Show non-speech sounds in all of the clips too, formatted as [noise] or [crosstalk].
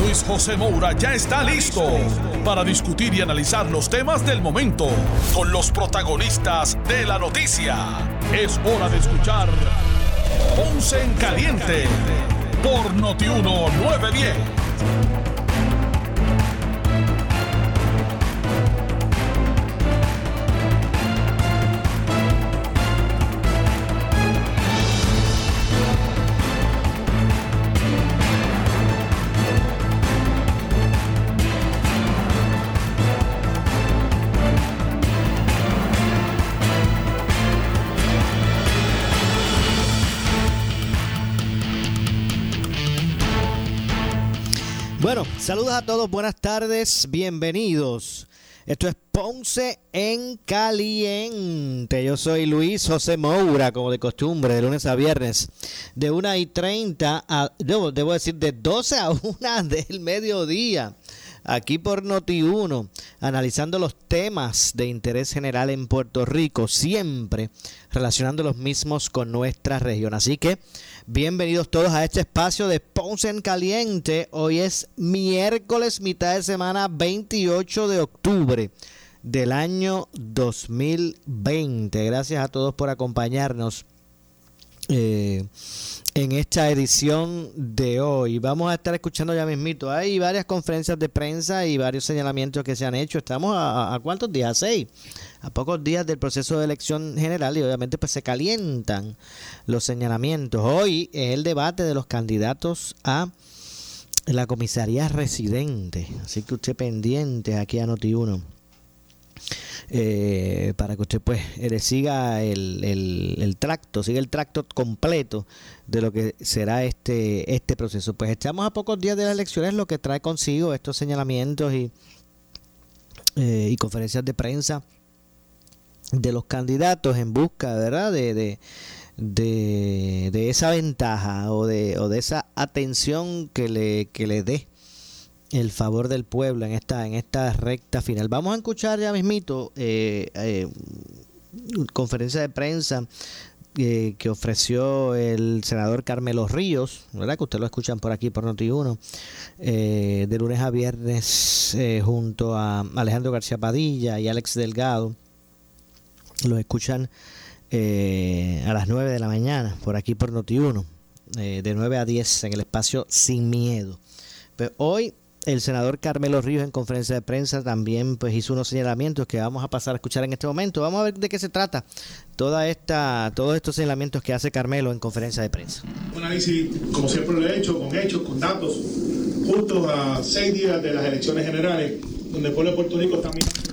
Luis José Moura ya está listo para discutir y analizar los temas del momento con los protagonistas de la noticia. Es hora de escuchar Ponce en Caliente por Notiuno 910. Saludos a todos, buenas tardes, bienvenidos. Esto es Ponce en Caliente. Yo soy Luis José Moura, como de costumbre, de lunes a viernes, de 1 y 30 a, debo, decir, de 12 a 1 [laughs] del mediodía aquí por Noti1, analizando los temas de interés general en Puerto Rico, siempre relacionando los mismos con nuestra región. Así que bienvenidos todos a este espacio de Ponce en Caliente. Hoy es miércoles, mitad de semana, 28 de octubre del año 2020. Gracias a todos por acompañarnos. Eh, en esta edición de hoy. Vamos a estar escuchando ya mismito. Hay varias conferencias de prensa y varios señalamientos que se han hecho. Estamos a, a cuántos días? A seis. A pocos días del proceso de elección general y obviamente pues se calientan los señalamientos. Hoy es el debate de los candidatos a la comisaría residente. Así que usted pendiente aquí a Noti1 eh, para que usted pues le siga el, el, el, tracto, siga el tracto completo de lo que será este, este proceso. Pues estamos a pocos días de las elecciones, lo que trae consigo estos señalamientos y, eh, y conferencias de prensa de los candidatos en busca, ¿verdad?, de, de, de, de esa ventaja o de, o de esa atención que le, que le dé el favor del pueblo en esta en esta recta final. Vamos a escuchar ya mismito eh, eh, conferencia de prensa eh, que ofreció el senador Carmelo Ríos, ¿verdad? Que ustedes lo escuchan por aquí por Noti1, eh, de lunes a viernes junto a Alejandro García Padilla y Alex Delgado. Lo escuchan a las 9 de la mañana por aquí por Noti1, de 9 a 10 en el espacio Sin Miedo. Pero hoy el senador Carmelo Ríos en conferencia de prensa también pues hizo unos señalamientos que vamos a pasar a escuchar en este momento. Vamos a ver de qué se trata toda esta, todos estos señalamientos que hace Carmelo en conferencia de prensa. Un análisis, como siempre lo he hecho, con hechos, con datos, justo a seis días de las elecciones generales, donde el pueblo de Puerto Rico está mirando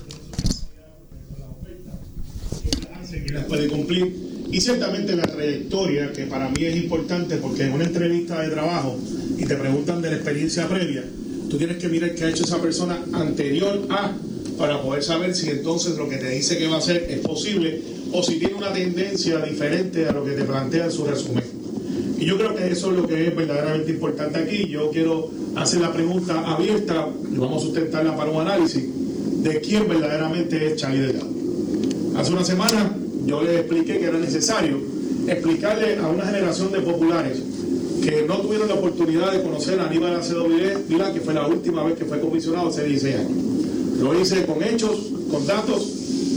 las puede cumplir y ciertamente la trayectoria, que para mí es importante porque en una entrevista de trabajo y te preguntan de la experiencia previa, tú tienes que mirar qué ha hecho esa persona anterior a para poder saber si entonces lo que te dice que va a hacer es posible o si tiene una tendencia diferente a lo que te plantea en su resumen. Y yo creo que eso es lo que es verdaderamente importante aquí. Yo quiero hacer la pregunta abierta y vamos a sustentarla para un análisis de quién verdaderamente es Charlie Delgado. Hace una semana yo le expliqué que era necesario explicarle a una generación de populares que no tuvieron la oportunidad de conocer a Aníbal Acedo Vilá, que fue la última vez que fue comisionado hace 16 años. Lo hice con hechos, con datos.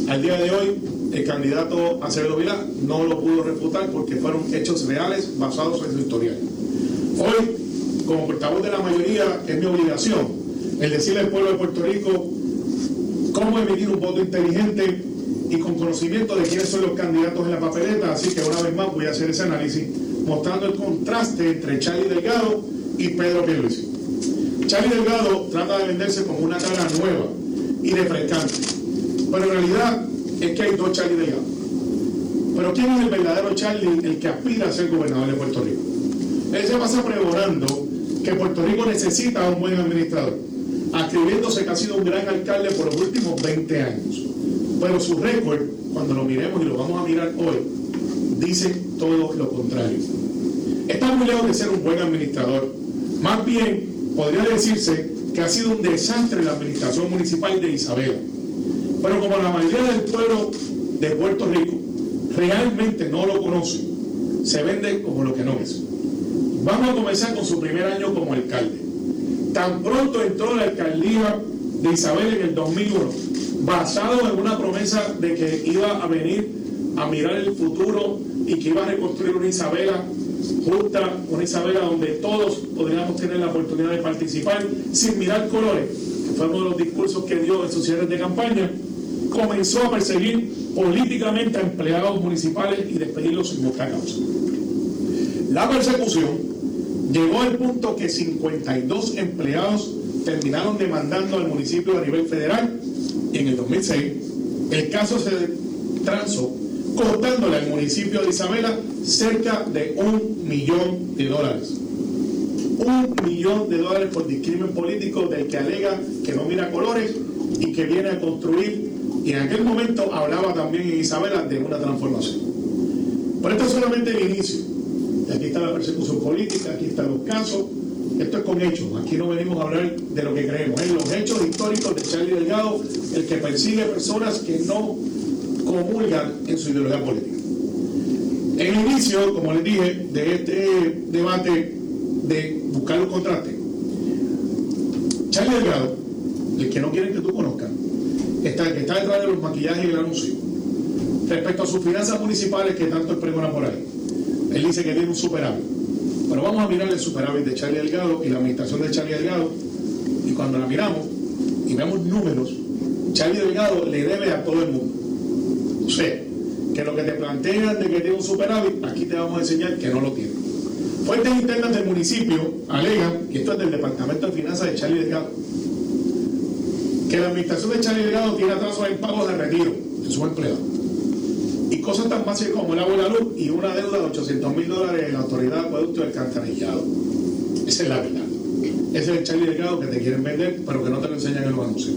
Al día de hoy, el candidato Acevedo Vilá no lo pudo refutar porque fueron hechos reales basados en su historial. Hoy, como portavoz de la mayoría, es mi obligación el decirle al pueblo de Puerto Rico cómo emitir un voto inteligente y con conocimiento de quiénes son los candidatos en la papeleta. Así que una vez más voy a hacer ese análisis mostrando el contraste entre Charlie Delgado y Pedro Pierluisi. Charlie Delgado trata de venderse como una cara nueva y refrescante, pero en realidad es que hay dos Charlie Delgado. Pero ¿quién es el verdadero Charlie, el que aspira a ser gobernador de Puerto Rico? Él se pasa pregonando que Puerto Rico necesita a un buen administrador, atribuyéndose que ha sido un gran alcalde por los últimos 20 años. Pero su récord cuando lo miremos y lo vamos a mirar hoy, dice todo lo contrario. Está muy lejos de ser un buen administrador. Más bien, podría decirse que ha sido un desastre la administración municipal de Isabela. Pero como la mayoría del pueblo de Puerto Rico realmente no lo conoce, se vende como lo que no es. Vamos a comenzar con su primer año como alcalde. Tan pronto entró la alcaldía de Isabel en el 2001, basado en una promesa de que iba a venir a mirar el futuro y que iba a reconstruir una Isabela justa, una Isabela donde todos podríamos tener la oportunidad de participar sin mirar colores, que fue uno de los discursos que dio en sus cierres de campaña, comenzó a perseguir políticamente a empleados municipales y despedirlos sin justa causa. La persecución llegó al punto que 52 empleados terminaron demandando al municipio a nivel federal y en el 2006 el caso se transó costándole al municipio de Isabela cerca de un millón de dólares. Un millón de dólares por discrimen político del que alega que no mira colores y que viene a construir. Y en aquel momento hablaba también en Isabela de una transformación. Pero esto es solamente el inicio. aquí está la persecución política, aquí están los casos. Esto es con hechos. Aquí no venimos a hablar de lo que creemos. Es los hechos históricos de Charlie Delgado, el que persigue personas que no comulgan en su ideología política. En el inicio, como les dije, de este debate de buscar un contraste, Charlie Delgado, el que no quieren que tú conozcas, está, el que está detrás de los maquillajes y el anuncio, respecto a sus finanzas municipales que tanto pregona por ahí. Él dice que tiene un superávit. Pero vamos a mirar el superávit de Charlie Delgado y la administración de Charlie Delgado, y cuando la miramos y vemos números, Charlie Delgado le debe a todo el mundo. Sea, que lo que te plantean de que tiene un superávit, aquí te vamos a enseñar que no lo tiene. Fuentes internas del municipio alegan, y esto es del Departamento de Finanzas de Charlie Delgado, que la administración de Charlie Delgado tiene atrasos en pagos de retiro de sus empleados. Y cosas tan fáciles como el agua y la luz y una deuda de 800 mil dólares en la autoridad de acueducto del alcantarillado. Esa es la verdad. Ese es el Charlie Delgado que te quieren vender, pero que no te lo enseñan en los anuncios.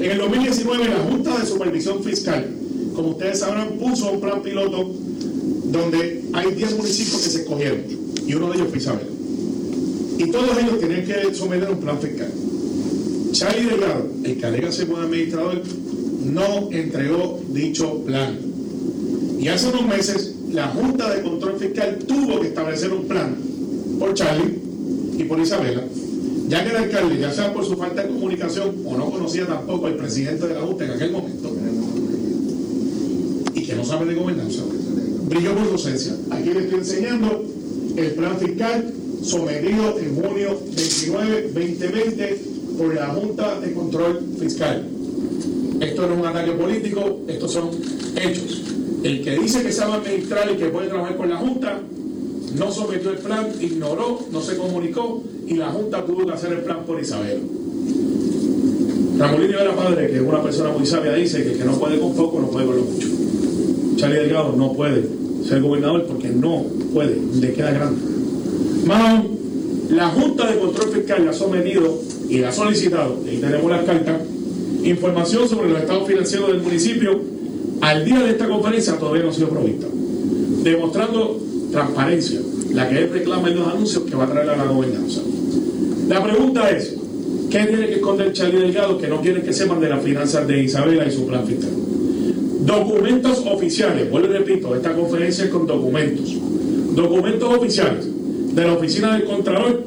En el 2019, la Junta de Supervisión Fiscal como ustedes sabrán, puso un plan piloto donde hay 10 municipios que se escogieron y uno de ellos fue Y todos ellos tienen que someter un plan fiscal. Charlie Delgado, el que alega ser buen administrador, no entregó dicho plan. Y hace unos meses la Junta de Control Fiscal tuvo que establecer un plan por Charlie y por Isabela, ya que el alcalde, ya sea por su falta de comunicación o no conocía tampoco al presidente de la Junta en aquel momento, de gobernanza, brilló por docencia. Aquí les estoy enseñando el plan fiscal sometido en junio 29, 2020 por la Junta de Control Fiscal. Esto no es un ataque político, estos son hechos. El que dice que sabe administrar y que puede trabajar con la Junta, no sometió el plan, ignoró, no se comunicó y la Junta tuvo que hacer el plan por Isabel. Ramón Rivera Padre, que es una persona muy sabia, dice que el que no puede con poco no puede con lo mucho. Charlie Delgado no puede ser gobernador porque no puede, le queda grande. Más la Junta de Control Fiscal le ha sometido y le ha solicitado, y tenemos las cartas, información sobre los estados financieros del municipio. Al día de esta conferencia todavía no ha sido provista, demostrando transparencia, la que él reclama en los anuncios que va a traer a la gobernanza. La pregunta es, ¿qué tiene que esconder Charlie Delgado que no quiere que sepan de las finanzas de Isabela y su plan fiscal? Documentos oficiales, vuelvo y repito, esta conferencia es con documentos. Documentos oficiales de la Oficina del Contralor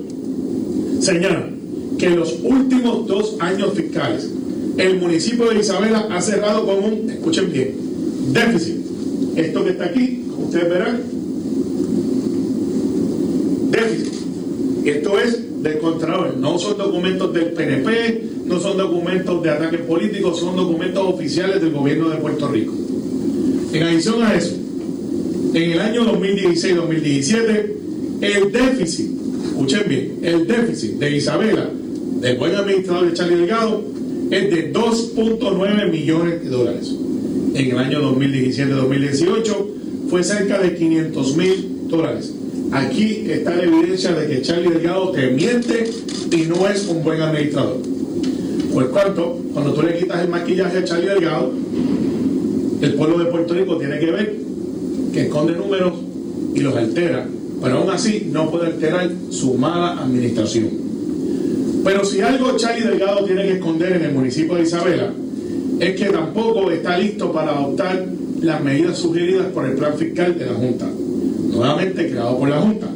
señalan que en los últimos dos años fiscales el municipio de Isabela ha cerrado con un, escuchen bien, déficit. Esto que está aquí, ustedes verán, déficit. Esto es del Contralor, no son documentos del PNP, no son documentos de ataque político, son documentos oficiales del gobierno de Puerto Rico. En adición a eso, en el año 2016-2017, el déficit, escuchen bien, el déficit de Isabela, del buen administrador de Charlie Delgado, es de 2.9 millones de dólares. En el año 2017-2018 fue cerca de 500 mil dólares. Aquí está la evidencia de que Charlie Delgado te miente y no es un buen administrador. Por cuanto, cuando tú le quitas el maquillaje a Charlie Delgado, El pueblo de Puerto Rico tiene que ver que esconde números y los altera, pero aún así no puede alterar su mala administración. Pero si algo Charlie Delgado tiene que esconder en el municipio de Isabela, es que tampoco está listo para adoptar las medidas sugeridas por el plan fiscal de la Junta, nuevamente creado por la Junta,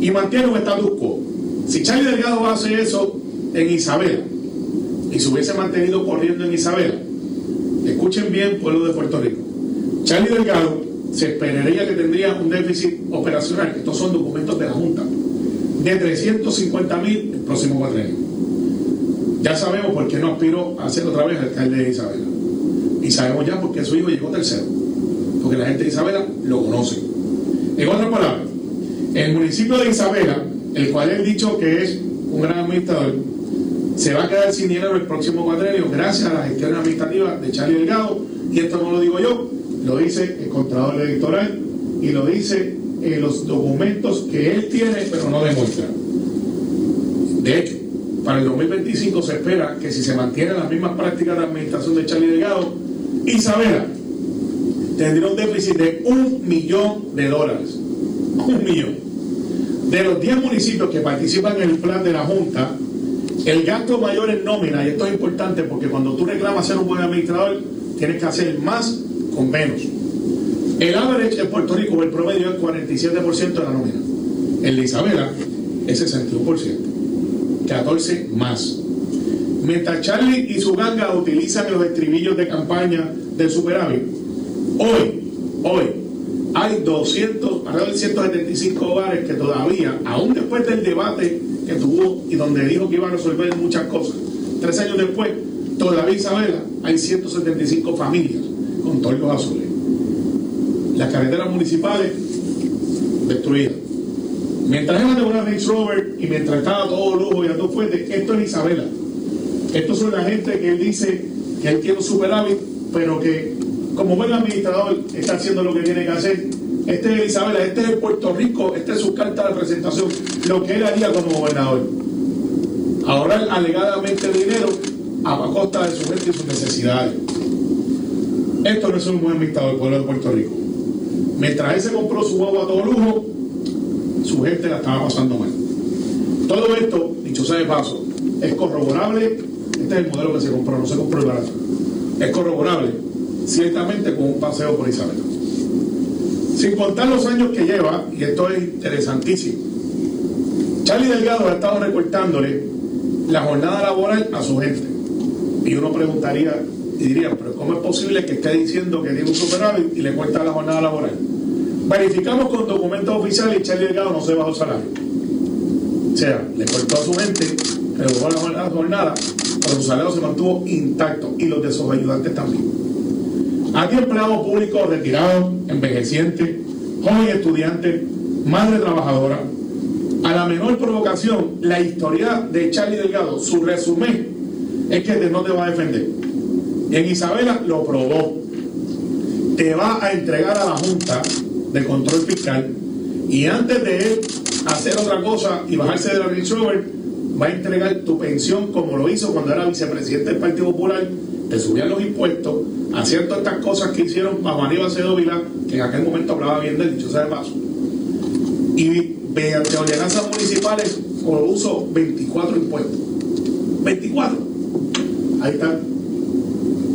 y mantiene un status quo. Si Charlie Delgado hace eso en Isabela y se hubiese mantenido corriendo en Isabela, escuchen bien, pueblo de Puerto Rico, Charlie Delgado se esperaría que tendría un déficit operacional, estos son documentos de la Junta, de 350 mil el próximo cuatrenio. Ya sabemos por qué no aspiró a ser otra vez alcalde de Isabela. Y sabemos ya por qué su hijo llegó tercero. Porque la gente de Isabela lo conoce. En otras palabras, el municipio de Isabela, el cual he dicho que es un gran administrador, se va a quedar sin dinero el próximo cuatrenio gracias a la gestión administrativa de Charlie Delgado. Y esto no lo digo yo, lo dice el Contralor Electoral y lo dice en los documentos que él tiene pero no demuestra. De hecho, para el 2025 se espera que si se mantienen las mismas prácticas de administración de Charlie Delgado, Isabela tendría un déficit de un millón de dólares. Un millón. De los 10 municipios que participan en el plan de la Junta, el gasto mayor en nómina, y esto es importante porque cuando tú reclamas ser un buen administrador, tienes que hacer más con menos. El average en Puerto Rico, el promedio es 47% de la nómina. El de Isabela es 61%. 14 más. Mientras Charlie y su ganga utilizan los estribillos de campaña del superávit, hoy, hoy, hay 200, alrededor de 175 hogares que todavía, aún después del debate que tuvo y donde dijo que iba a resolver muchas cosas, tres años después, todavía Isabela, hay 175 familias con toldos azules. Las carreteras municipales destruidas. Mientras él de una Range Rover y mientras estaba todo lujo y a todo fuerte, esto es Isabela. Estos son la gente que él dice que él tiene un superávit, pero que como buen administrador está haciendo lo que tiene que hacer. Este es Isabela, este es Puerto Rico, esta es su carta de presentación, lo que él haría como gobernador. Ahorrar alegadamente dinero a costa de su gente y sus necesidades. Esto no es un buen administrador del pueblo de Puerto Rico. Mientras él se compró su agua a todo lujo, su gente la estaba pasando mal. Todo esto, dicho sea de paso, es corroborable. Este es el modelo que se compró, no se compró el barato. Es corroborable, ciertamente, con un paseo por Isabel. Sin contar los años que lleva, y esto es interesantísimo, Charlie Delgado ha estado recortándole la jornada laboral a su gente. Y uno preguntaría y diría, pero ¿cómo es posible que esté diciendo que tiene un superávit y le cuesta la jornada laboral? Verificamos con documentos oficiales y Charlie Delgado no se bajó el salario. O sea, le cortó a su gente, le bajó la jornada, pero su salario se mantuvo intacto y los de sus ayudantes también. Aquí empleados públicos retirados, envejecientes, joven estudiante, madre trabajadora. A la menor provocación, la historia de Charlie Delgado, su resumen es que no te va a defender. Y en Isabela lo probó. Te va a entregar a la Junta de control fiscal y antes de él hacer otra cosa y bajarse de la Range Rover, va a entregar tu pensión como lo hizo cuando era vicepresidente del Partido Popular, te subían los impuestos, haciendo estas cosas que hicieron bajo Aníbal Cedo Vila, que en aquel momento hablaba bien del dicho sea de paso. Y mediante ordenanzas municipales uso 24 impuestos. 24. Ahí está.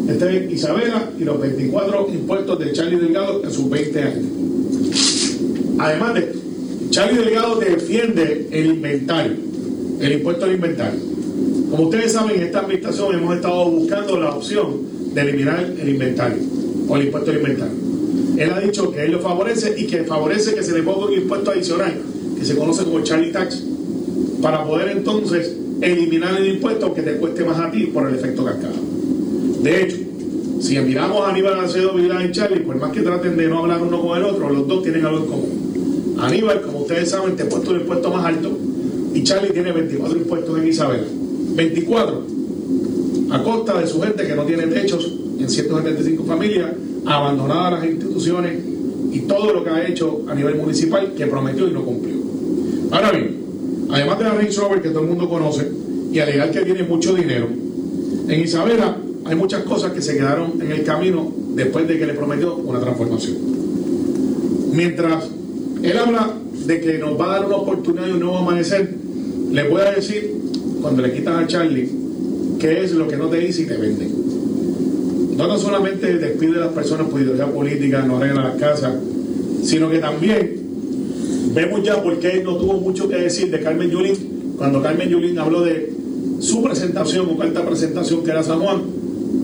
Este es Isabela y los 24 impuestos de Charlie Delgado en sus 20 años. Además de Charlie Delgado defiende el inventario, el impuesto al inventario. Como ustedes saben, en esta administración hemos estado buscando la opción de eliminar el inventario o el impuesto al inventario. Él ha dicho que él lo favorece y que favorece que se le ponga un impuesto adicional, que se conoce como Charlie Tax, para poder entonces eliminar el impuesto que te cueste más a ti por el efecto cascada. De hecho, si miramos a Aníbal Acedo Vilá y Charlie, por más que traten de no hablar uno con el otro, los dos tienen algo en común. Aníbal, como ustedes saben, te ha puesto el impuesto más alto y Charlie tiene 24 impuestos en Isabel. 24 a costa de su gente que no tiene techos en 175 familias, abandonadas las instituciones y todo lo que ha hecho a nivel municipal que prometió y no cumplió. Ahora bien, además de la Range Rover que todo el mundo conoce y alegar que tiene mucho dinero, en Isabela hay muchas cosas que se quedaron en el camino después de que le prometió una transformación. Mientras él habla de que nos va a dar una oportunidad y un nuevo amanecer, le voy a decir, cuando le quitan a Charlie, qué es lo que no te dice y te vende. No, solamente despide a las personas por ideología política, no arregla las casas, sino que también vemos ya por qué no tuvo mucho que decir de Carmen Yulín cuando Carmen Yulín habló de su presentación o carta presentación que era San Juan.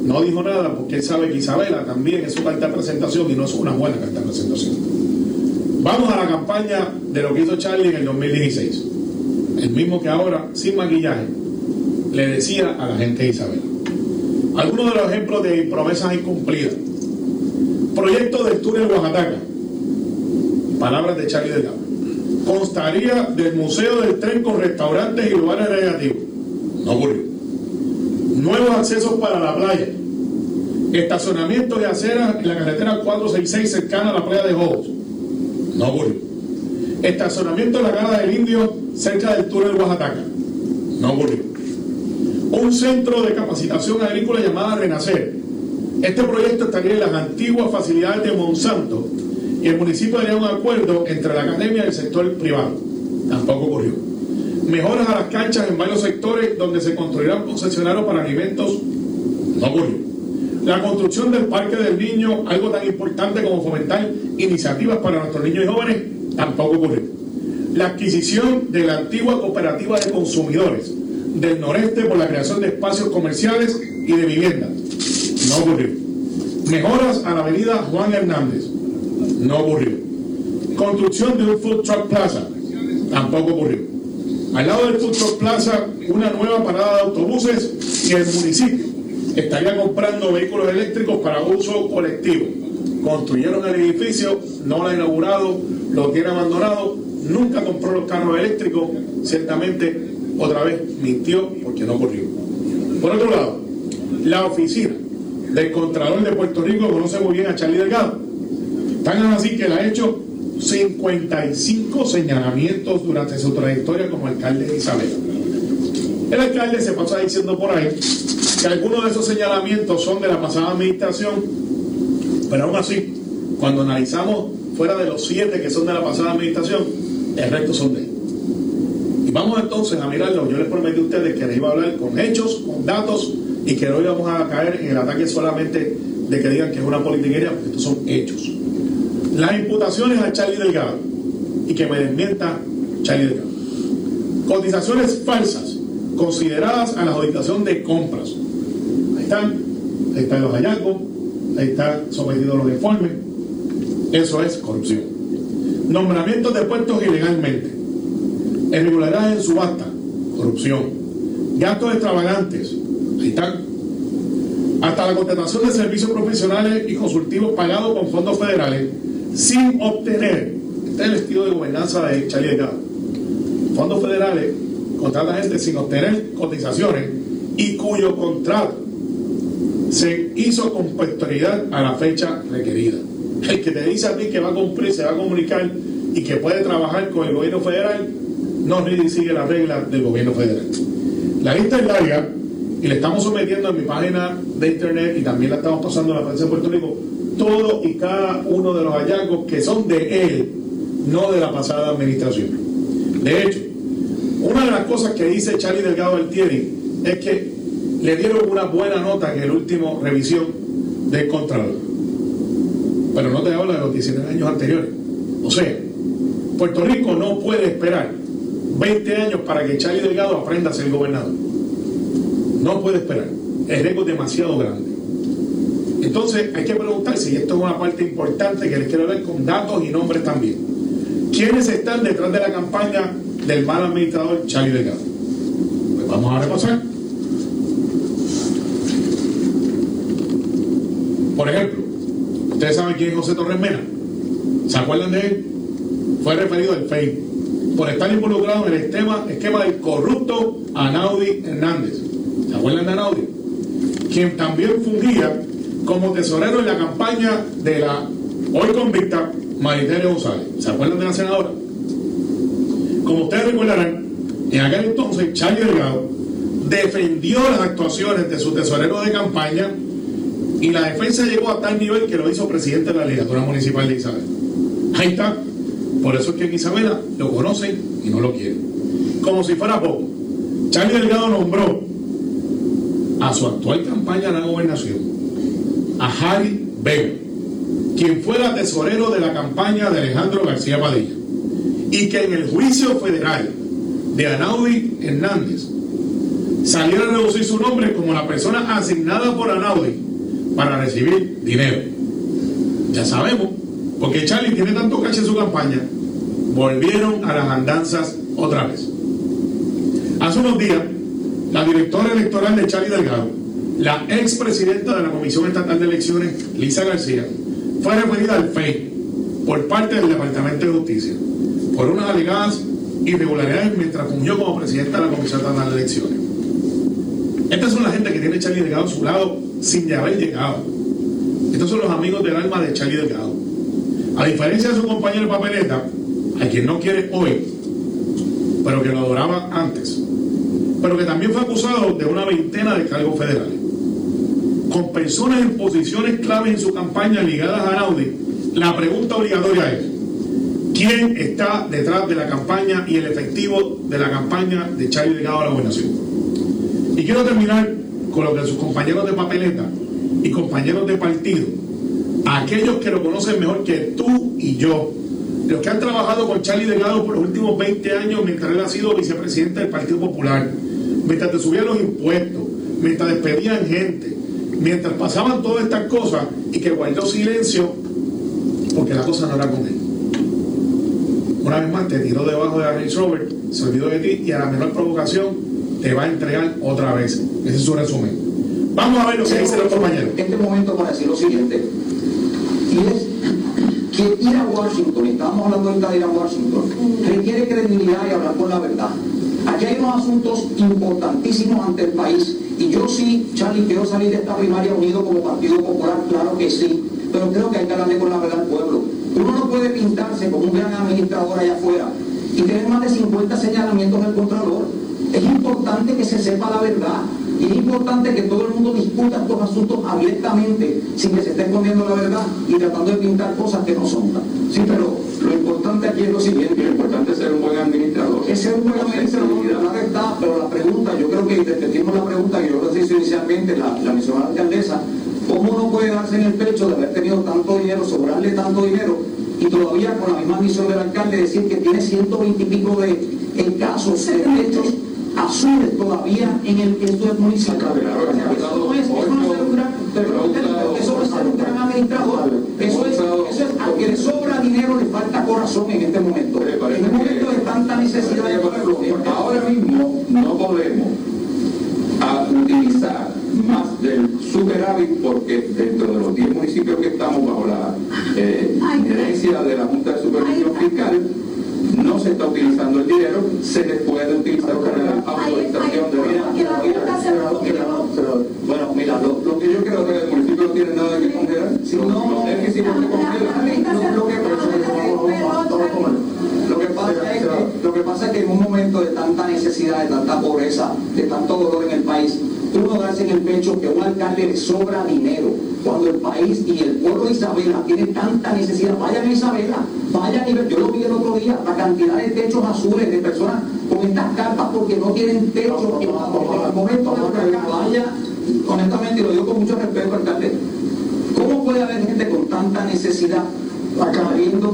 No dijo nada porque él sabe que Isabela también es su carta presentación y no es una buena carta presentación. Vamos a la campaña de lo que hizo Charlie en el 2016. El mismo que ahora, sin maquillaje, le decía a la gente de Isabela. Algunos de los ejemplos de promesas incumplidas. Proyecto del túnel Oaxaca. Palabras de Charlie Delgado. Constaría del Museo del Tren con restaurantes y lugares recreativos. No ocurrió. Nuevos accesos para la playa. Estacionamientos de aceras en la carretera 466 cercana a la playa de Jobos. No ocurrió. Estacionamiento en la cara del Indio cerca del túnel Oaxaca. No ocurrió un centro de capacitación agrícola llamada Renacer. Este proyecto estaría en las antiguas facilidades de Monsanto y el municipio haría un acuerdo entre la academia y el sector privado. Tampoco ocurrió. Mejoras a las canchas en varios sectores donde se construirán concesionarios para alimentos. No ocurrió. La construcción del Parque del Niño, algo tan importante como fomentar iniciativas para nuestros niños y jóvenes, tampoco ocurrió. La adquisición de la antigua cooperativa de consumidores, del noreste por la creación de espacios comerciales y de vivienda. No ocurrió. Mejoras a la avenida Juan Hernández. No ocurrió. Construcción de un food truck plaza. Tampoco ocurrió. Al lado del food truck plaza, una nueva parada de autobuses y el municipio estaría comprando vehículos eléctricos para uso colectivo. Construyeron el edificio, no lo ha inaugurado, lo tiene abandonado, nunca compró los carros eléctricos, ciertamente otra vez mintió porque no ocurrió. Por otro lado, la oficina del Contralor de Puerto Rico conoce muy bien a Charlie Delgado. Tan así que le ha hecho 55 señalamientos durante su trayectoria como alcalde de Isabel. El alcalde se pasa diciendo por ahí que algunos de esos señalamientos son de la pasada administración, pero aún así, cuando analizamos fuera de los siete que son de la pasada administración, el resto son de él. Vamos entonces a mirarlo. Yo les prometí a ustedes que les iba a hablar con hechos, con datos y que no íbamos a caer en el ataque solamente de que digan que es una politiquería, porque estos son hechos. Las imputaciones a Charlie Delgado y que me desmienta Charlie Delgado. Cotizaciones falsas consideradas a la adjudicación de compras. Ahí están, ahí están los hallazgos, ahí están sometidos los informes. Eso es corrupción. Nombramientos de puestos ilegalmente. Irregularidades en subasta, corrupción, gastos extravagantes, ahí hasta la contratación de servicios profesionales y consultivos pagados con fondos federales sin obtener, este es el estilo de gobernanza de Charlie Delgado, fondos federales contratan gente sin obtener cotizaciones y cuyo contrato se hizo con posterioridad a la fecha requerida. El que te dice a ti que va a cumplir, se va a comunicar y que puede trabajar con el gobierno federal, no sigue las reglas del gobierno federal. La lista es larga y le estamos sometiendo en mi página de internet y también la estamos pasando a la prensa de Puerto Rico todo y cada uno de los hallazgos que son de él, no de la pasada administración. De hecho, una de las cosas que dice Charlie Delgado Altieri es que le dieron una buena nota en el último revisión del Contralor. Pero no te habla de los 19 años anteriores. O sea, Puerto Rico no puede esperar 20 años para que Charlie Delgado aprenda a ser gobernador. No puede esperar. El riesgo es demasiado grande. Entonces hay que preguntarse, y esto es una parte importante que les quiero ver con datos y nombres también. ¿Quiénes están detrás de la campaña del mal administrador Charlie Delgado? Pues vamos a repasar. Por ejemplo, ustedes saben quién es José Torres Mena. ¿Se acuerdan de él? Fue referido al FEI por estar involucrado en el esquema, esquema del corrupto Anaudi Hernández. ¿Se acuerdan de Anaudi? Quien también fungía como tesorero en la campaña de la hoy convicta Mariterio González. ¿Se acuerdan de la senadora? Como ustedes recordarán, en aquel entonces Charlie Delgado defendió las actuaciones de su tesorero de campaña Y la defensa llegó a tal nivel que lo hizo presidente de la legislatura municipal de Isabel. Ahí está. Por eso es que en Isabela lo conocen y no lo quieren. Como si fuera poco. Charlie Delgado nombró a su actual campaña en la gobernación, a Harry Vega, quien fuera tesorero de la campaña de Alejandro García Padilla, y que en el juicio federal de Anaudi Hernández saliera a reducir su nombre como la persona asignada por Anaudi para recibir dinero. Ya sabemos, porque Charlie tiene tanto caché en su campaña, volvieron a las andanzas otra vez. Hace unos días, la directora electoral de Charlie Delgado, la expresidenta de la Comisión Estatal de Elecciones, Lisa García, fue referida al FEI por parte del Departamento de Justicia por unas alegadas irregularidades mientras fungió como presidenta de la Comisión Estatal de Elecciones. Estas son la gente que tiene Charlie Delgado a su lado sin ya haber llegado. Estos son los amigos del alma de Charlie Delgado. A diferencia de su compañero papeleta, a quien no quiere hoy, pero que lo adoraba antes, pero que también fue acusado de una veintena de cargos federales. Con personas en posiciones clave en su campaña ligadas a Audi, la pregunta obligatoria es, ¿quién está detrás de la campaña y el efectivo de la campaña de Charlie Delgado a la gobernación? Y quiero terminar con lo que sus compañeros de papeleta y compañeros de partido, aquellos que lo conocen mejor que tú y yo, los que han trabajado con Charlie Delgado por los últimos 20 años mientras él ha sido vicepresidente del Partido Popular, mientras te subían los impuestos, mientras despedían gente, mientras pasaban todas estas cosas y que guardó silencio porque la cosa no era con él. Una vez más te tiró debajo de la Range se olvidó de ti y a la menor provocación te va a entregar otra vez. Ese es su resumen. Vamos a ver lo que dice el compañero. Este momento para decir lo siguiente, y es que ir a Washington, estábamos hablando ahorita de ir a Washington, requiere credibilidad y hablar con la verdad. Aquí hay unos asuntos importantísimos ante el país, y yo sí, Charlie, quiero salir de esta primaria unido como Partido Popular, claro que sí, pero creo que hay que hablarle con la verdad al pueblo. Uno no puede pintarse como un gran administrador allá afuera y tener más de 50 señalamientos del Contralor. Es importante que se sepa la verdad. Y es importante que todo el mundo discuta estos asuntos abiertamente, sin que se esté escondiendo la verdad y tratando de pintar cosas que no son. Sí, pero lo importante aquí es lo siguiente. Lo importante es ser un buen administrador. Es ser un buen administrador, la verdad, pero la pregunta, yo creo que repetimos la pregunta que yo lo hice inicialmente, la, la mencionada alcaldesa, ¿cómo no puede darse en el pecho de haber tenido tanto dinero, sobrarle tanto dinero, y todavía con la misma misión del alcalde decir que tiene 120 y pico de casos de hechos azules todavía en el esto del municipio. Eso no es, eso no es un gran, eso no es ser un gran administrador. Eso es, eso es al que le sobra dinero le falta corazón en este momento. En un momento de tanta necesidad de pueblo. Ahora mismo no podemos a utilizar más del superávit porque dentro de los 10 municipios que estamos bajo la eh, gerencia de la Junta de Supervisión Fiscal no se está utilizando el dinero, se les puede utilizar necesidad, de tanta pobreza, de tanto dolor en el país, uno darse en el pecho que a un alcalde le sobra dinero cuando el país y el pueblo de Isabela tiene tanta necesidad. Vayan a Isabela, vayan y yo lo vi el otro día, la cantidad de techos azules de personas con estas carpas porque no tienen techo. En el momento de vaya, honestamente, y lo digo con mucho respeto, alcalde, ¿cómo puede haber gente con tanta necesidad habiendo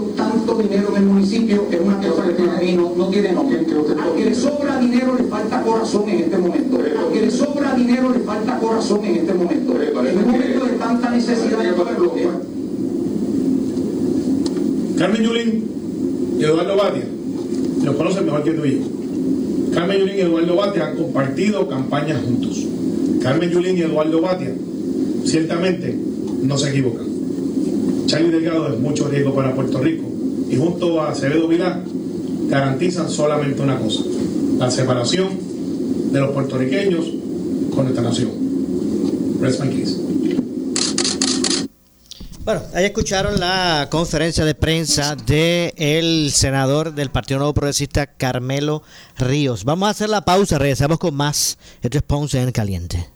dinero en el municipio es una cosa que para mí no, no tiene nombre. A que le sobra dinero le falta corazón en este momento. A que le sobra dinero le falta corazón en este momento. En un momento de tanta necesidad de pueblo. Carmen Yulín y Eduardo Batia los conocen mejor que tú y yo. Carmen Yulín y Eduardo Batia han compartido campañas juntos. Carmen Yulín y Eduardo Batia ciertamente no se equivocan. Charlie Delgado es mucho riesgo para Puerto Rico y junto a Acevedo Vilá garantizan solamente una cosa, la separación de los puertorriqueños con esta nación. Rest my case. Bueno, ahí escucharon la conferencia de prensa del senador del Partido Nuevo Progresista, Carmelo Ríos. Vamos a hacer la pausa, regresamos con más. Esto es Ponce en Caliente.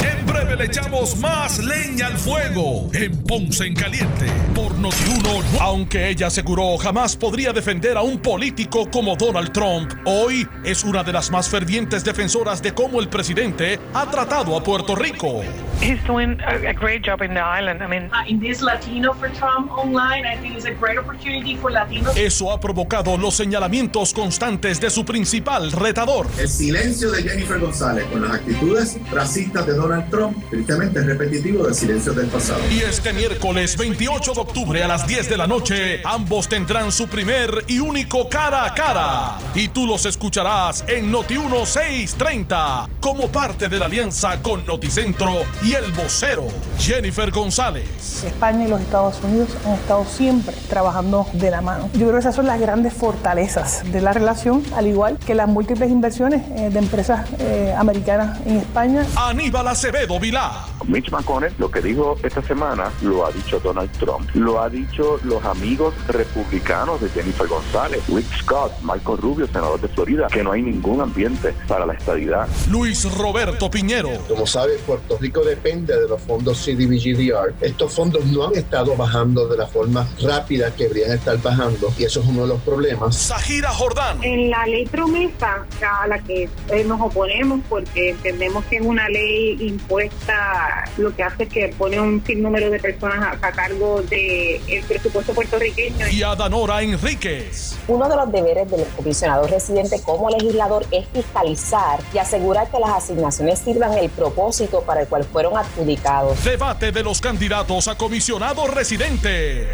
En breve 9 le echamos más leña al fuego en Ponce en Caliente por Notiuno. Aunque ella aseguró jamás podría defender a un político como Donald Trump, hoy es una de las más fervientes defensoras de cómo el presidente ha tratado a Puerto Rico. He's doing a, a great job in the island. I mean, uh, in this Latino for Trump online, I think it's a great opportunity for Latinos. Eso ha provocado los señalamientos constantes de su principal retador. El silencio de Jennifer González con las actitudes racistas de Donald Trump, tristemente es repetitivo del silencio del pasado. Y este miércoles 28 de octubre a las 10 de la noche, ambos tendrán su primer y único cara a cara. Y tú los escucharás en Noti 1630 como parte de la alianza con Noticentro y el vocero Jennifer González. España y los Estados Unidos han estado siempre trabajando de la mano. Yo creo que esas son las grandes fortalezas de la relación, al igual que las múltiples inversiones eh, de empresas eh, americanas en España. Aníbal Acevedo Vilá. பார்த்தீங்களா Mitch McConnell lo que dijo esta semana lo ha dicho Donald Trump, lo ha dicho los amigos republicanos de Jennifer González, Rick Scott, Michael Rubio, senador de Florida, que no hay ningún ambiente para la estabilidad. Luis Roberto Piñero. Como sabes, Puerto Rico depende de los fondos CDBGDR. Estos fondos no han estado bajando de la forma rápida que deberían estar bajando y eso es uno de los problemas. Sajira Jordán. En la ley promesa a la que eh, nos oponemos porque entendemos que es una ley impuesta, lo que hace es que pone un sinnúmero de personas a, a cargo del el presupuesto puertorriqueño. Y Adanora Enríquez. Uno de los deberes del comisionado residente como legislador es fiscalizar y asegurar que las asignaciones sirvan el propósito para el cual fueron adjudicados. Debate de los candidatos a comisionado residente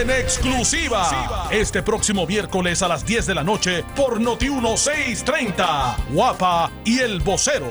en exclusiva este próximo miércoles a las 10 de la noche por Noti 1630. Guapa y el vocero.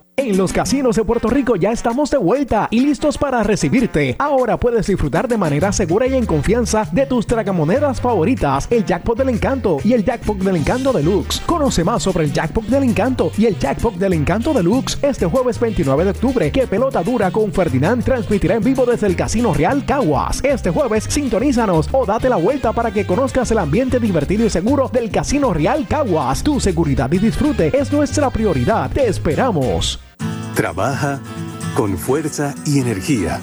En los casinos de Puerto Rico ya estamos de vuelta y listos para recibirte. Ahora puedes disfrutar de manera segura y en confianza de tus tragamonedas favoritas, el Jackpot del Encanto y el Jackpot del Encanto Deluxe. Conoce más sobre el Jackpot del Encanto y el Jackpot del Encanto Deluxe este jueves 29 de octubre. Que pelota dura con Ferdinand transmitirá en vivo desde el Casino Real Caguas. Este jueves sintonízanos o date la vuelta para que conozcas el ambiente divertido y seguro del Casino Real Caguas. Tu seguridad y disfrute es nuestra prioridad. Te esperamos. Trabaja con fuerza y energía.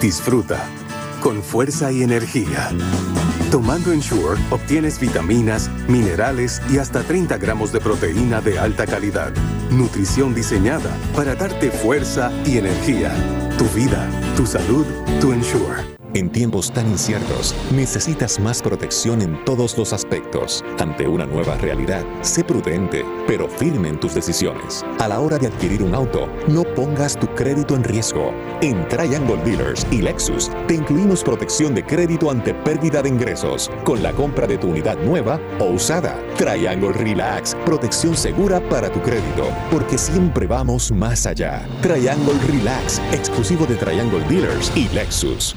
Disfruta con fuerza y energía. Tomando Ensure obtienes vitaminas, minerales y hasta 30 gramos de proteína de alta calidad. Nutrición diseñada para darte fuerza y energía. Tu vida, tu salud, tu Ensure. En tiempos tan inciertos, necesitas más protección en todos los aspectos. Ante una nueva realidad, sé prudente, pero firme en tus decisiones. A la hora de adquirir un auto, no pongas tu crédito en riesgo. En Triangle Dealers y Lexus, te incluimos protección de crédito ante pérdida de ingresos con la compra de tu unidad nueva o usada. Triangle Relax, protección segura para tu crédito, porque siempre vamos más allá. Triangle Relax, exclusivo de Triangle Dealers y Lexus.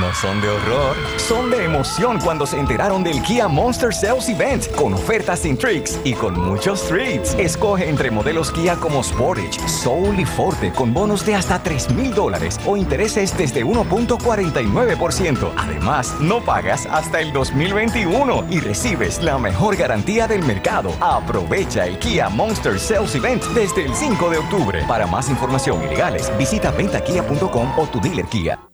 No son de horror, son de emoción cuando se enteraron del Kia Monster Sales Event con ofertas sin tricks y con muchos treats. Escoge entre modelos Kia como Sportage, Soul y Forte con bonos de hasta 3 mil dólares o intereses desde 1.49%. Además, no pagas hasta el 2021 y recibes la mejor garantía del mercado. Aprovecha el Kia Monster Sales Event desde el 5 de octubre. Para más información y legales, visita ventakia.com o tu dealer Kia.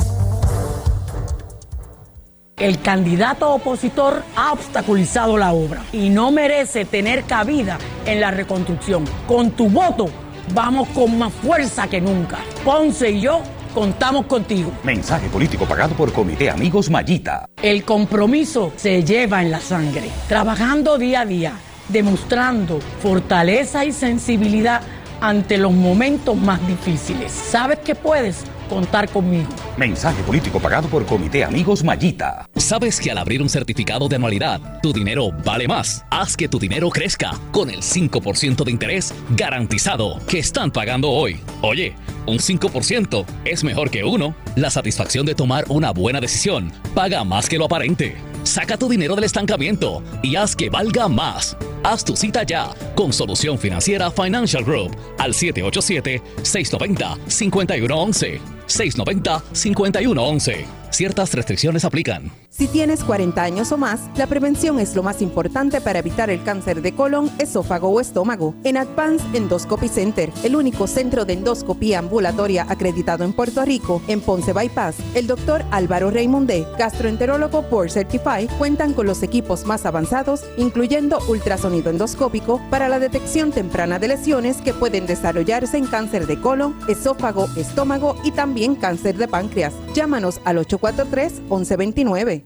El candidato opositor ha obstaculizado la obra y no merece tener cabida en la reconstrucción. Con tu voto vamos con más fuerza que nunca. Ponce y yo contamos contigo. Mensaje político pagado por Comité Amigos Mayita. El compromiso se lleva en la sangre, trabajando día a día, demostrando fortaleza y sensibilidad ante los momentos más difíciles. Sabes que puedes contar conmigo. Mensaje político pagado por Comité Amigos Mayita. ¿Sabes que al abrir un certificado de anualidad, tu dinero vale más? Haz que tu dinero crezca con el 5% de interés garantizado que están pagando hoy. Oye, un 5% es mejor que uno. La satisfacción de tomar una buena decisión paga más que lo aparente. Saca tu dinero del estancamiento y haz que valga más. Haz tu cita ya con Solución Financiera Financial Group al 787-690-5111. 690-5111. Ciertas restricciones aplican. Si tienes 40 años o más, la prevención es lo más importante para evitar el cáncer de colon, esófago o estómago. En Advance Endoscopy Center, el único centro de endoscopía ambulatoria acreditado en Puerto Rico, en Ponce Bypass, el doctor Álvaro Raymondé, gastroenterólogo por Cuentan con los equipos más avanzados, incluyendo ultrasonido endoscópico, para la detección temprana de lesiones que pueden desarrollarse en cáncer de colon, esófago, estómago y también cáncer de páncreas. Llámanos al 843-1129.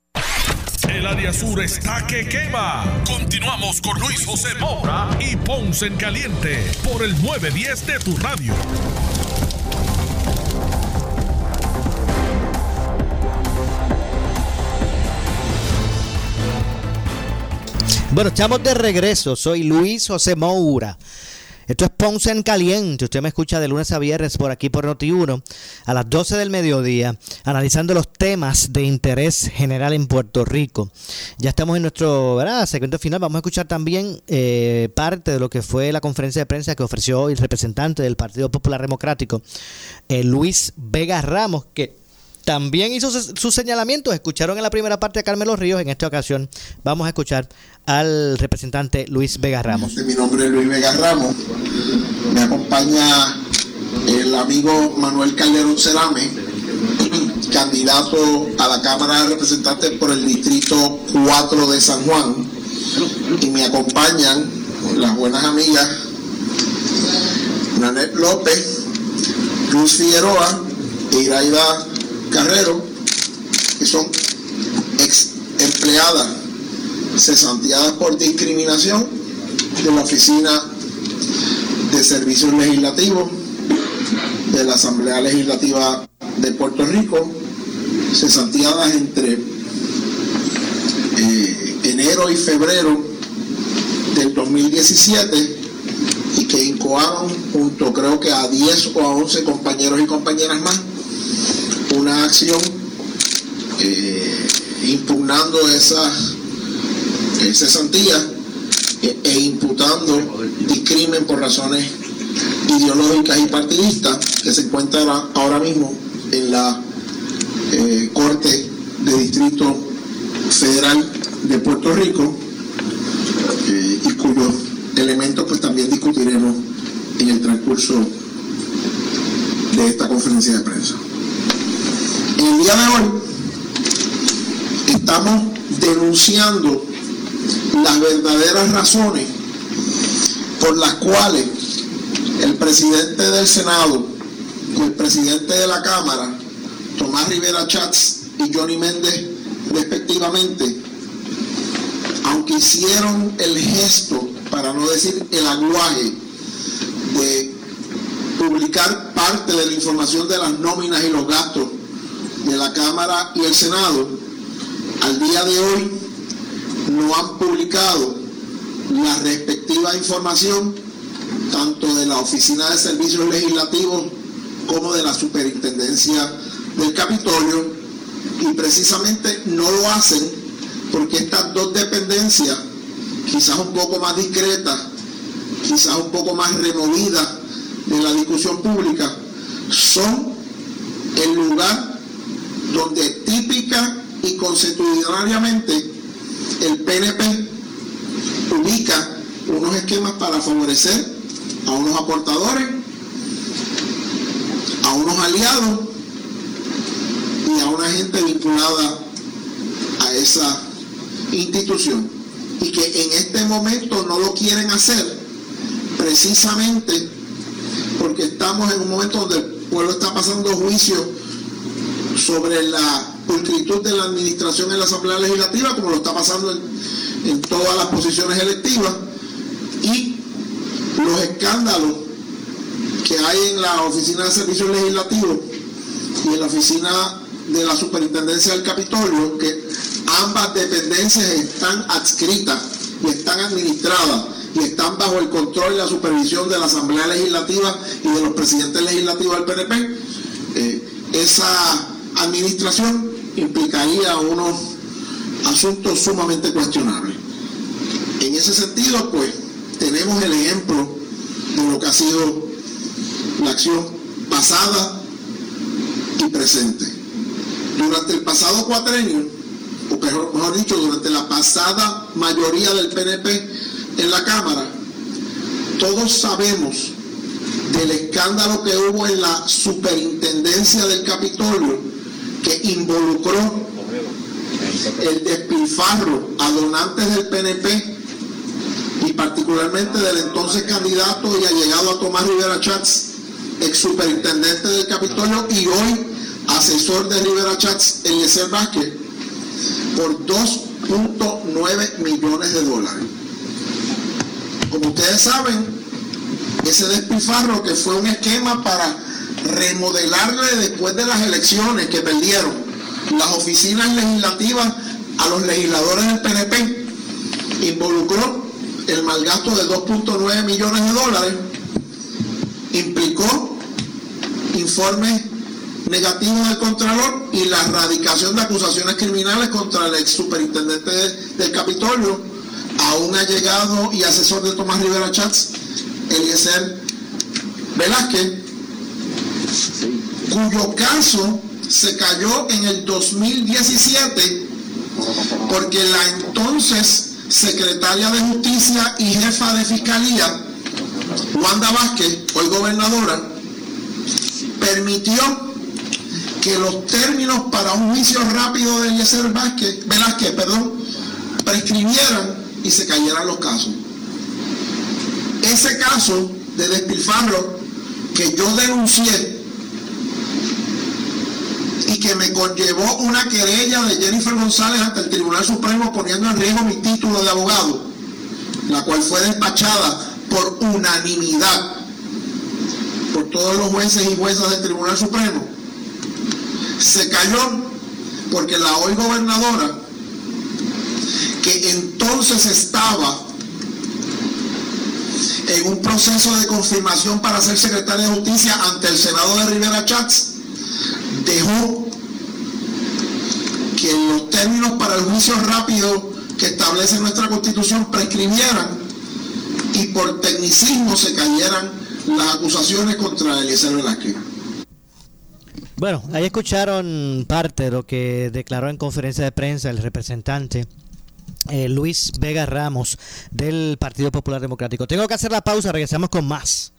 El área sur está que quema. Continuamos con Luis José Moura y Ponce en Caliente por el 910 de tu radio. Bueno, estamos de regreso. Soy Luis José Moura. Esto es Ponce en Caliente. Usted me escucha de lunes a viernes por aquí por Noti1 a las 12 del mediodía, analizando los temas de interés general en Puerto Rico. Ya estamos en nuestro segmento final. Vamos a escuchar también eh, parte de lo que fue la conferencia de prensa que ofreció el representante del Partido Popular Democrático, eh, Luis Vega Ramos, que también hizo sus señalamientos. Escucharon en la primera parte a Carmelo Ríos. En esta ocasión vamos a escuchar al representante Luis Vega Ramos. Mi nombre es Luis Vega Ramos. Me acompaña el amigo Manuel Calderón Cerame, [clears throat] candidato a la Cámara de Representantes por el Distrito 4 de San Juan. Y me acompañan las buenas amigas Nanet López, Luz Figueroa Iraida Carrero, que son empleadas cesanteadas por discriminación de la Oficina de Servicios Legislativos de la Asamblea Legislativa de Puerto Rico, cesanteadas entre eh, enero y febrero del 2017 y que incoaron junto creo que a 10 o a 11 compañeros y compañeras más una acción eh, impugnando esa cesantía e, e, imputando discrimen por razones ideológicas y partidistas que se encuentra ahora mismo en la eh, Corte de Distrito Federal de Puerto Rico eh, y cuyos elementos pues también discutiremos en el transcurso de esta conferencia de prensa. En el día de hoy estamos denunciando las verdaderas razones por las cuales el presidente del Senado y el presidente de la Cámara, Tomás Rivera Chats y Johnny Méndez respectivamente, aunque hicieron el gesto, para no decir el aguaje, de publicar parte de la información de las nóminas y los gastos de la Cámara y el Senado, al día de hoy no han publicado la respectiva información tanto de la Oficina de Servicios Legislativos como de la Superintendencia del Capitolio y precisamente no lo hacen porque estas dos dependencias quizás un poco más discreta, quizás un poco más removida de la discusión pública, son el lugar donde típica y constitucionalmente el PNP ubica unos esquemas para favorecer a unos aportadores, a unos aliados y a una gente vinculada a esa institución. Y que en este momento no lo quieren hacer precisamente porque estamos en un momento donde el pueblo está pasando juicio sobre la pulcritud de la administración en la Asamblea Legislativa, como lo está pasando en, todas las posiciones electivas, y los escándalos que hay en la Oficina de Servicios Legislativos y en la Oficina de la Superintendencia del Capitolio, que ambas dependencias están adscritas y están administradas y están bajo el control y la supervisión de la Asamblea Legislativa y de los presidentes legislativos del PNP, eh, esa administración implicaría unos asuntos sumamente cuestionables. En ese sentido, pues, tenemos el ejemplo de lo que ha sido la acción pasada y presente. Durante el pasado cuatrenio, o mejor, dicho, durante la pasada mayoría del PNP en la Cámara, todos sabemos del escándalo que hubo en la superintendencia del Capitolio que involucró el despilfarro a donantes del PNP y particularmente del entonces candidato y allegado a Tomás Rivera Chats, ex superintendente del Capitolio y hoy asesor de Rivera Chats, Eliezer Vázquez, por 2.9 millones de dólares. Como ustedes saben, ese despilfarro que fue un esquema para remodelarle después de las elecciones que perdieron las oficinas legislativas a los legisladores del PNP, involucró el malgasto de 2.9 millones de dólares, implicó informes negativos del Contralor y la erradicación de acusaciones criminales contra el ex superintendente del Capitolio, a un allegado y asesor de Tomás Rivera Chats, Eliezer Velázquez, cuyo caso se cayó en el 2017 porque la entonces secretaria de Justicia y jefa de Fiscalía, Wanda Vázquez, hoy gobernadora, permitió que los términos para un juicio rápido de Eliezer Vázquez, Velázquez perdón, prescribieran y se cayeran los casos. Ese caso de despilfarro que yo denuncié y que me conllevó una querella de Jennifer González ante el Tribunal Supremo poniendo en riesgo mi título de abogado, la cual fue despachada por unanimidad por todos los jueces y juezas del Tribunal Supremo, se cayó porque la hoy gobernadora, que entonces estaba en un proceso de confirmación para ser secretaria de justicia ante el Senado de Rivera Chats, dejó que los términos para el juicio rápido que establece nuestra constitución prescribieran y por tecnicismo se cayeran las acusaciones contra Eliezer Velázquez. Bueno, ahí escucharon parte de lo que declaró en conferencia de prensa el representante eh, Luis Vega Ramos del Partido Popular Democrático. Tengo que hacer la pausa, regresamos con más.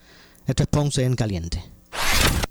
Esto es Ponce en Caliente.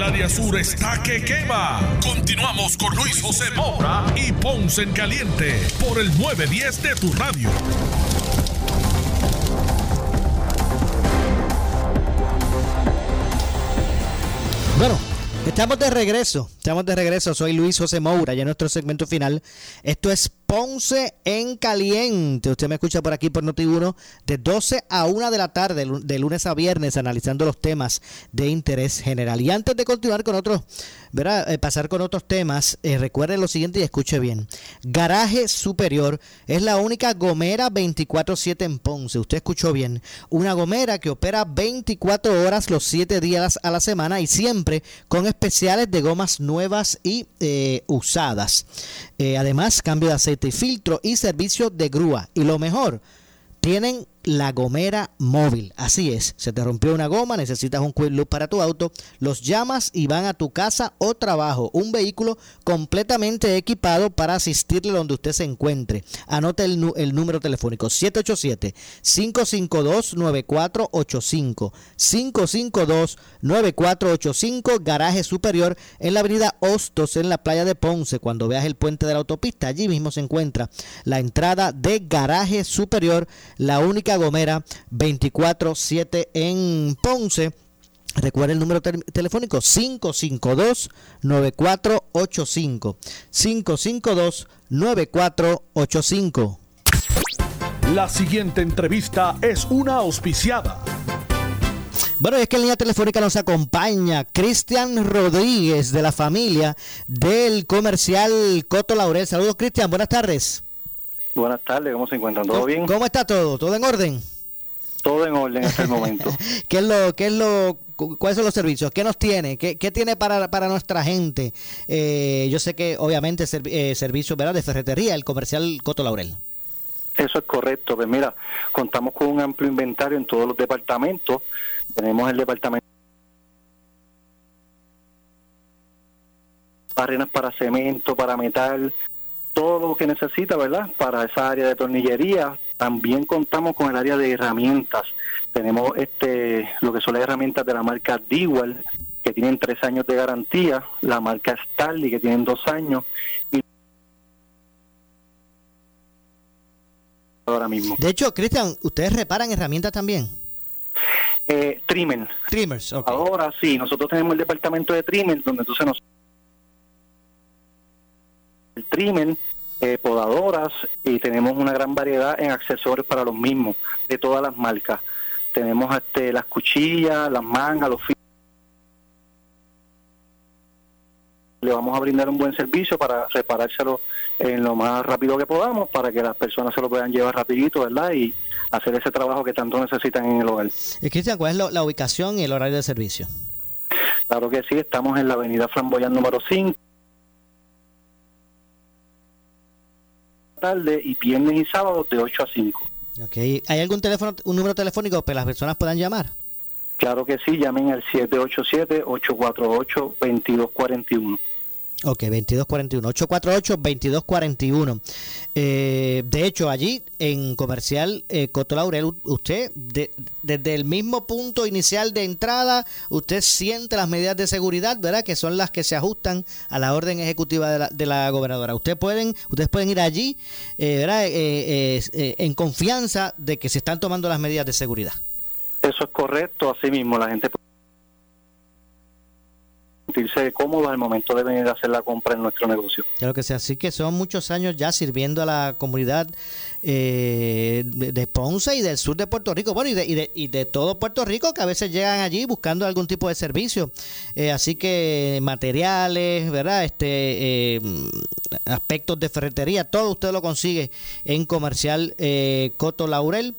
El área sur está que quema. Continuamos con Luis José Moura y Ponce en Caliente por el 910 de tu radio. Bueno, estamos de regreso. Estamos de regreso. Soy Luis José Moura, ya en nuestro segmento final. Esto es Ponce en Caliente. Usted me escucha por aquí por Noti1 de 12 a 1 de la tarde, de lunes a viernes, analizando los temas de interés general. Y antes de continuar con otros. Eh, pasar con otros temas, eh, recuerde lo siguiente y escuche bien. Garaje Superior es la única gomera 24-7 en Ponce. Usted escuchó bien. Una gomera que opera 24 horas los 7 días a la semana y siempre con especiales de gomas nuevas y eh, usadas. Eh, además, cambio de aceite filtro y servicio de grúa. Y lo mejor, tienen la gomera móvil. Así es, se te rompió una goma, necesitas un quick loop para tu auto, los llamas y van a tu casa o trabajo. Un vehículo completamente equipado para asistirle donde usted se encuentre. Anote el, número telefónico 787-552-9485. 552-9485, garaje superior en la avenida Hostos, en la playa de Ponce. Cuando veas el puente de la autopista, allí mismo se encuentra la entrada de garaje superior, la única Gomera 24-7 en Ponce. Recuerda el número telefónico 552-9485. 552-9485. La siguiente entrevista es una auspiciada. Bueno, es que en línea telefónica nos acompaña Cristian Rodríguez de la familia del comercial Coto Laurel. Saludos, Cristian. Buenas tardes. Buenas tardes, ¿cómo se encuentran? ¿Todo bien? ¿Cómo está todo? ¿Todo en orden? Todo en orden hasta el momento. [laughs] ¿Qué es lo, qué es lo, cuáles son los servicios? ¿Qué nos tiene? ¿Qué, qué tiene para, para nuestra gente? Eh, yo sé que obviamente eh, servicio ¿verdad? de ferretería, el comercial Coto Laurel. Eso es correcto. Pues mira, contamos con un amplio inventario en todos los departamentos. Tenemos el departamento barrenas para cemento, para metal, todo lo que necesita, ¿verdad? Para esa área de tornillería. También contamos con el área de herramientas. Tenemos este lo que son las herramientas de la marca Dewell, que tienen tres años de garantía, la marca Stanley, que tienen dos años, y ahora mismo. De hecho, Cristian, ¿ustedes reparan herramientas también? Eh, trimmer. Trimmers, Ahora sí, nosotros tenemos el departamento de trimmer, donde entonces nos trimmer, eh, podadoras y tenemos una gran variedad en accesorios para los mismos, de todas las marcas. Tenemos este, las cuchillas, las mangas, los filos. Le vamos a brindar un buen servicio para reparárselo en lo más rápido que podamos para que las personas se lo puedan llevar rapidito, ¿verdad? Y hacer ese trabajo que tanto necesitan en el hogar. Y Cristian, ¿cuál es lo- la ubicación y el horario de servicio? Claro que sí, estamos en la avenida Flamboyán número 5. Tarde y viernes y sábados de 8 a 5. Ok, ¿Hay algún teléfono, un número telefónico que las personas puedan llamar? Claro que sí, llamen al 787-848-2241. Ok, 2241. 848-2241. Eh, de hecho, allí en comercial eh, Coto Laurel, usted, de- desde el mismo punto inicial de entrada, usted siente las medidas de seguridad, ¿verdad? Que son las que se ajustan a la orden ejecutiva de la, de la gobernadora. Usted pueden, ustedes pueden ir allí, eh, ¿verdad? Eh, eh, eh, en confianza de que se están tomando las medidas de seguridad. Eso es correcto, así mismo la gente puede sentirse cómoda al momento de venir a hacer la compra en nuestro negocio. Claro que sí, así que son muchos años ya sirviendo a la comunidad eh, de de Ponce y del sur de Puerto Rico, bueno, y de, y, de, y de todo Puerto Rico que a veces llegan allí buscando algún tipo de servicio. Eh, así que materiales, ¿verdad? Este eh, aspectos de ferretería, todo usted lo consigue en comercial eh, Coto Laurel.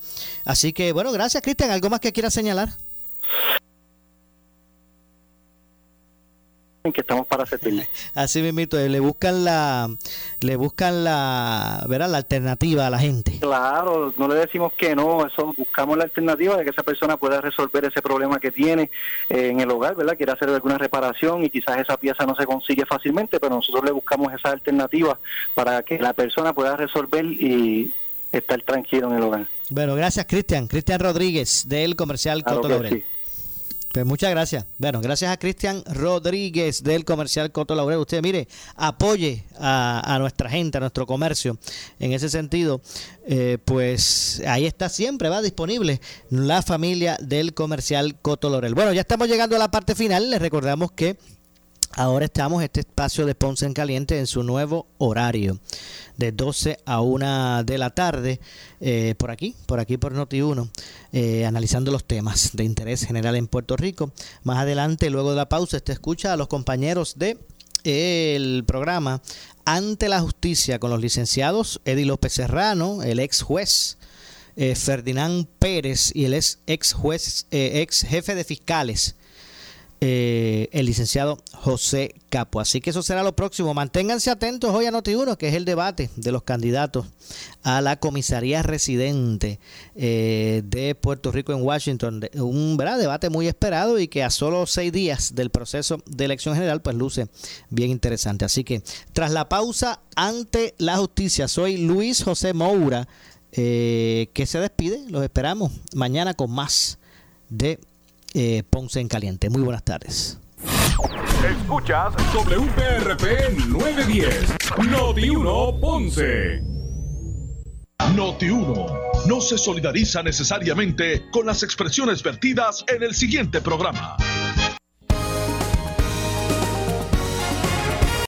Así que, bueno, gracias, Cristian. ¿Algo más que quiera señalar? En que estamos para servirle. [laughs] Así mismito, eh, le buscan la, le buscan la, ¿verdad? La alternativa a la gente. Claro, no le decimos que no, eso buscamos la alternativa de que esa persona pueda resolver ese problema que tiene eh, en el hogar, ¿verdad? Quiere hacer alguna reparación y quizás esa pieza no se consigue fácilmente, pero nosotros le buscamos esa alternativa para que la persona pueda resolver y estar tranquilo en el hogar. Bueno, gracias, Cristian. Cristian Rodríguez, del comercial Claro Coto. Pues muchas gracias. Bueno, gracias a Cristian Rodríguez del comercial Coto Laurel. Usted, mire, apoye a, nuestra gente, a nuestro comercio. En ese sentido, eh, pues ahí está siempre, va disponible la familia del comercial Coto Laurel. Bueno, ya estamos llegando a la parte final. Les recordamos que Ahora estamos este espacio de Ponce en Caliente en su nuevo horario, de 12 a 1 de la tarde, eh, por aquí, por aquí por Noti1, eh, analizando los temas de interés general en Puerto Rico. Más adelante, luego de la pausa, usted escucha a los compañeros de el programa Ante la Justicia con los licenciados Eddie López Serrano, el ex juez. eh, Ferdinand Pérez y el ex, ex juez, ex jefe de fiscales eh, el licenciado José Capo. Así que eso será lo próximo. Manténganse atentos hoy a Noti1, que es el debate de los candidatos a la comisaría residente eh, de Puerto Rico en Washington. Un debate muy esperado y que a solo seis días del proceso de elección general, pues luce bien interesante. Así que tras la pausa ante la justicia, soy Luis José Moura, eh, que se despide. Los esperamos mañana con más de eh, Ponce en Caliente. Muy buenas tardes. Escuchas WPRP 910, Noti 1 Ponce. Noti 1 no se solidariza necesariamente con las expresiones vertidas en el siguiente programa.